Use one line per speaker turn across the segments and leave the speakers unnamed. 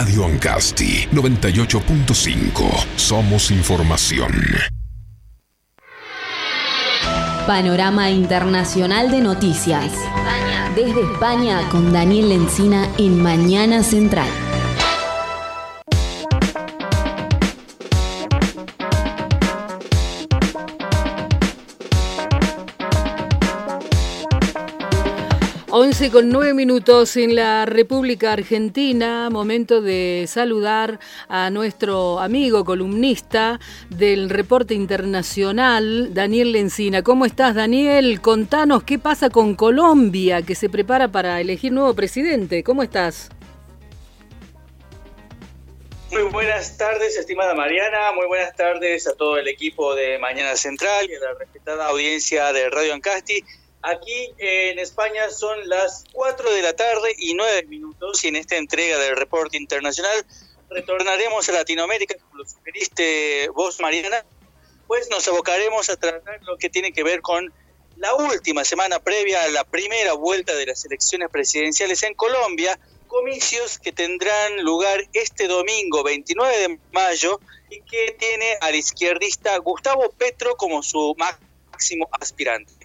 Radio Ancasti 98.5. Somos información.
Panorama Internacional de Noticias. Desde España con Daniel Lencina en Mañana Central.
11 con 9 minutos en la República Argentina, momento de saludar a nuestro amigo columnista del reporte internacional, Daniel Lencina. ¿Cómo estás, Daniel? Contanos qué pasa con Colombia, que se prepara para elegir nuevo presidente. ¿Cómo estás?
Muy buenas tardes, estimada Mariana. Muy buenas tardes a todo el equipo de Mañana Central y a la respetada audiencia de Radio Ancasti. Aquí en España son las 4 de la tarde y 9 minutos y en esta entrega del reporte internacional retornaremos a Latinoamérica, como lo sugeriste vos, Mariana, pues nos abocaremos a tratar lo que tiene que ver con la última semana previa a la primera vuelta de las elecciones presidenciales en Colombia, comicios que tendrán lugar este domingo 29 de mayo y que tiene al izquierdista Gustavo Petro como su máximo aspirante.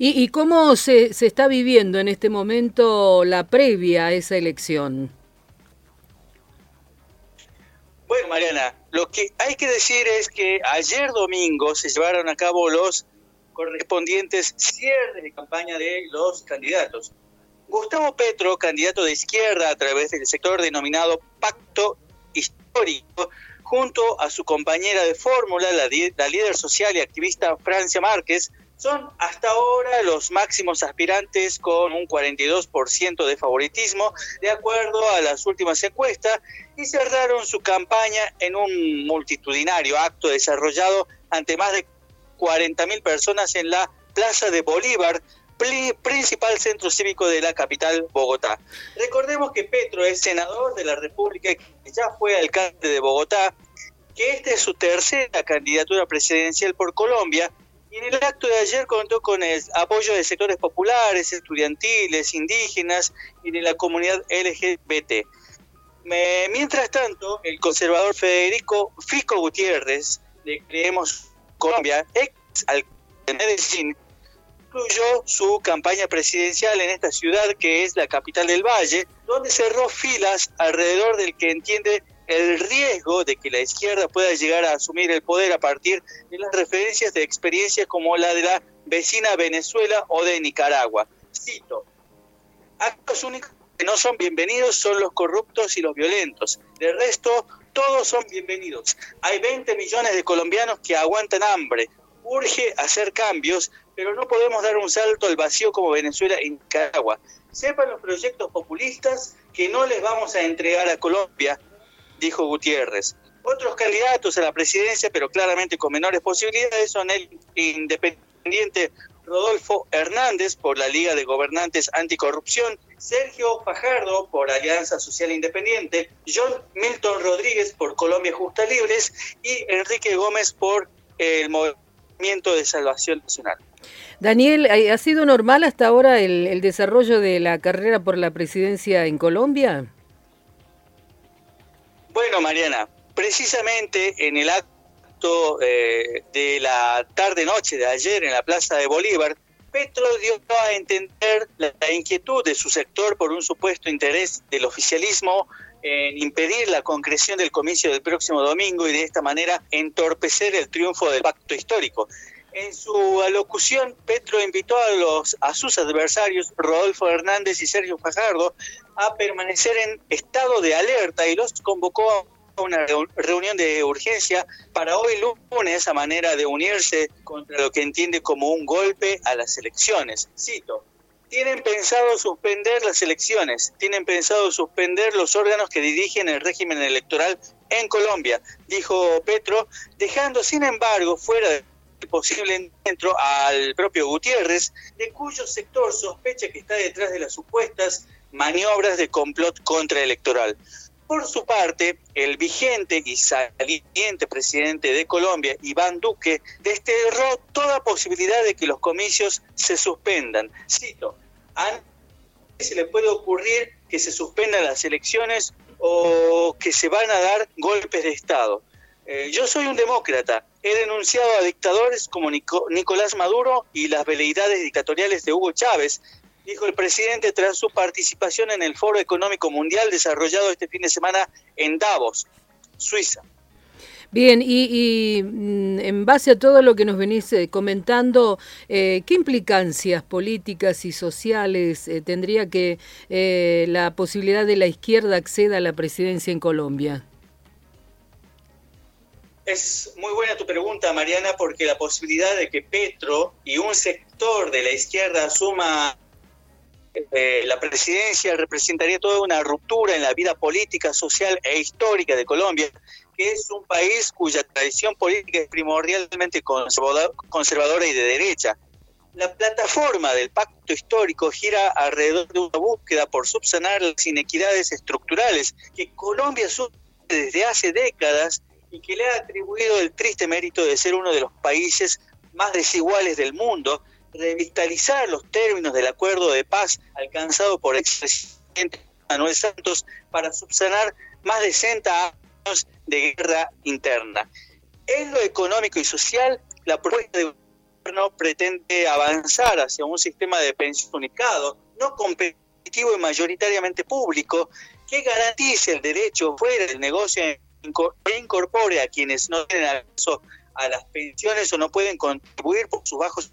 ¿Y, cómo se, se, está viviendo en este momento la previa a esa elección?
Bueno, Mariana, lo que hay que decir es que ayer domingo se llevaron a cabo los correspondientes cierres de campaña de los candidatos. Gustavo Petro, candidato de izquierda a través del sector denominado Pacto Histórico, junto a su compañera de fórmula, la, la líder social y activista Francia Márquez, son hasta ahora los máximos aspirantes con un 42% de favoritismo, de acuerdo a las últimas encuestas, y cerraron su campaña en un multitudinario acto desarrollado ante más de 40.000 personas en la Plaza de Bolívar, principal centro cívico de la capital Bogotá. Recordemos que Petro es senador de la República, que ya fue alcalde de Bogotá, que esta es su tercera candidatura presidencial por Colombia y en el acto de ayer contó con el apoyo de sectores populares, estudiantiles, indígenas y de la comunidad LGBT. mientras tanto, el conservador Federico Fico Gutiérrez, de Creemos Colombia, ex alcalde de Medellín, incluyó su campaña presidencial en esta ciudad que es la capital del Valle, donde cerró filas alrededor del que entiende el riesgo de que la izquierda pueda llegar a asumir el poder a partir de las referencias de experiencias como la de la vecina Venezuela o de Nicaragua. Cito, actos únicos que no son bienvenidos son los corruptos y los violentos. De resto, todos son bienvenidos. Hay 20 millones de colombianos que aguantan hambre. Urge hacer cambios, pero no podemos dar un salto al vacío como Venezuela y Nicaragua. Sepan los proyectos populistas que no les vamos a entregar a Colombia dijo Gutiérrez. Otros candidatos a la presidencia, pero claramente con menores posibilidades, son el independiente Rodolfo Hernández por la Liga de Gobernantes Anticorrupción, Sergio Fajardo por Alianza Social Independiente, John Milton Rodríguez por Colombia Justa Libres y Enrique Gómez por el Movimiento de Salvación Nacional.
Daniel, ¿ha sido normal hasta ahora el desarrollo de la carrera por la presidencia en Colombia?
Bueno, Mariana, precisamente en el acto eh, de la tarde-noche de ayer en la Plaza de Bolívar, Petro dio a entender la, inquietud de su sector por un supuesto interés del oficialismo en impedir la concreción del comicio del próximo domingo y de esta manera entorpecer el triunfo del pacto histórico. En su alocución, Petro invitó a, los, sus adversarios, Rodolfo Hernández y Sergio Fajardo, a permanecer en estado de alerta y los convocó a una reunión de urgencia para hoy lunes a manera de unirse contra lo que entiende como un golpe a las elecciones. Cito, tienen pensado suspender las elecciones, tienen pensado suspender los órganos que dirigen el régimen electoral en Colombia, dijo Petro, dejando sin embargo fuera de posible encuentro al propio Gutiérrez, de cuyo sector sospecha que está detrás de las supuestas maniobras de complot contraelectoral. Por su parte, el vigente y saliente presidente de Colombia, Iván Duque, desterró toda posibilidad de que los comicios se suspendan. Cito, a se le puede ocurrir que se suspendan las elecciones o que se van a dar golpes de Estado. Eh, yo soy un demócrata. He denunciado a dictadores como Nicolás Maduro y las veleidades dictatoriales de Hugo Chávez, dijo el presidente tras su participación en el Foro Económico Mundial desarrollado este fin de semana en Davos, Suiza.
Bien, y, mm, en base a todo lo que nos venís eh, comentando, eh, ¿qué implicancias políticas y sociales tendría que la posibilidad de la izquierda acceda a la presidencia en Colombia?
Es muy buena tu pregunta, Mariana, porque la posibilidad de que Petro y un sector de la izquierda asuma eh, la presidencia representaría toda una ruptura en la vida política, social e histórica de Colombia, que es un país cuya tradición política es primordialmente conservadora y de derecha. La plataforma del pacto histórico gira alrededor de una búsqueda por subsanar las inequidades estructurales que Colombia sufre desde hace décadas y que le ha atribuido el triste mérito de ser uno de los países más desiguales del mundo, revitalizar los términos del acuerdo de paz alcanzado por el expresidente Manuel Santos para subsanar más de 60 años de guerra interna. En lo económico y social, la propuesta del gobierno pretende avanzar hacia un sistema de pensión unificado, no competitivo y mayoritariamente público, que garantice el derecho fuera del negocio e incorpore a quienes no tienen acceso a las pensiones o no pueden contribuir por sus bajos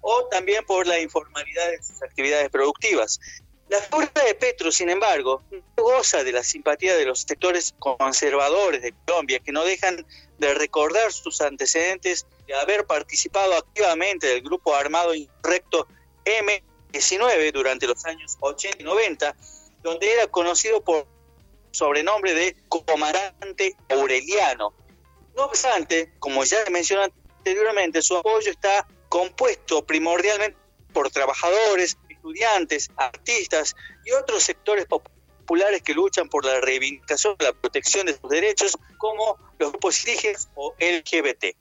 o también por la informalidad de sus actividades productivas. La figura de Petro, sin embargo, goza de la simpatía de los sectores conservadores de Colombia, que no dejan de recordar sus antecedentes de haber participado activamente del grupo armado insurrecto M-19 durante los años 80 y 90, donde era conocido por sobrenombre de comandante Aureliano. No obstante, como ya mencioné anteriormente, su apoyo está compuesto primordialmente por trabajadores, estudiantes, artistas y otros sectores populares que luchan por la reivindicación la protección de sus derechos, como los grupos indígenas o LGBT.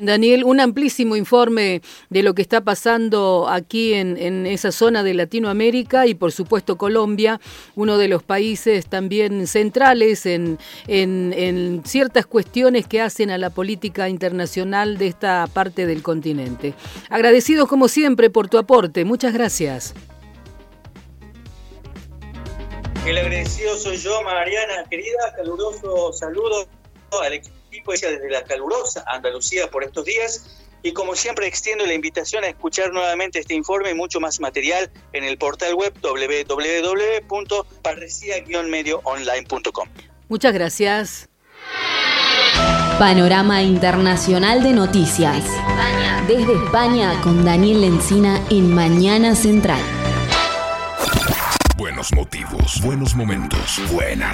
Daniel, un amplísimo informe de lo que está pasando aquí en, esa zona de Latinoamérica y por supuesto Colombia, uno de los países también centrales en, en, ciertas cuestiones que hacen a la política internacional de esta parte del continente. Agradecidos como siempre por tu aporte, muchas gracias.
El agradecido soy yo, Mariana, querida, caluroso saludo al desde la calurosa Andalucía por estos días. Y como siempre extiendo la invitación a escuchar nuevamente este informe y mucho más material en el portal web www.parrecia-medioonline.com.
Muchas gracias.
Panorama Internacional de Noticias. Desde España con Daniel Lencina en Mañana Central.
Buenos motivos, buenos momentos, buena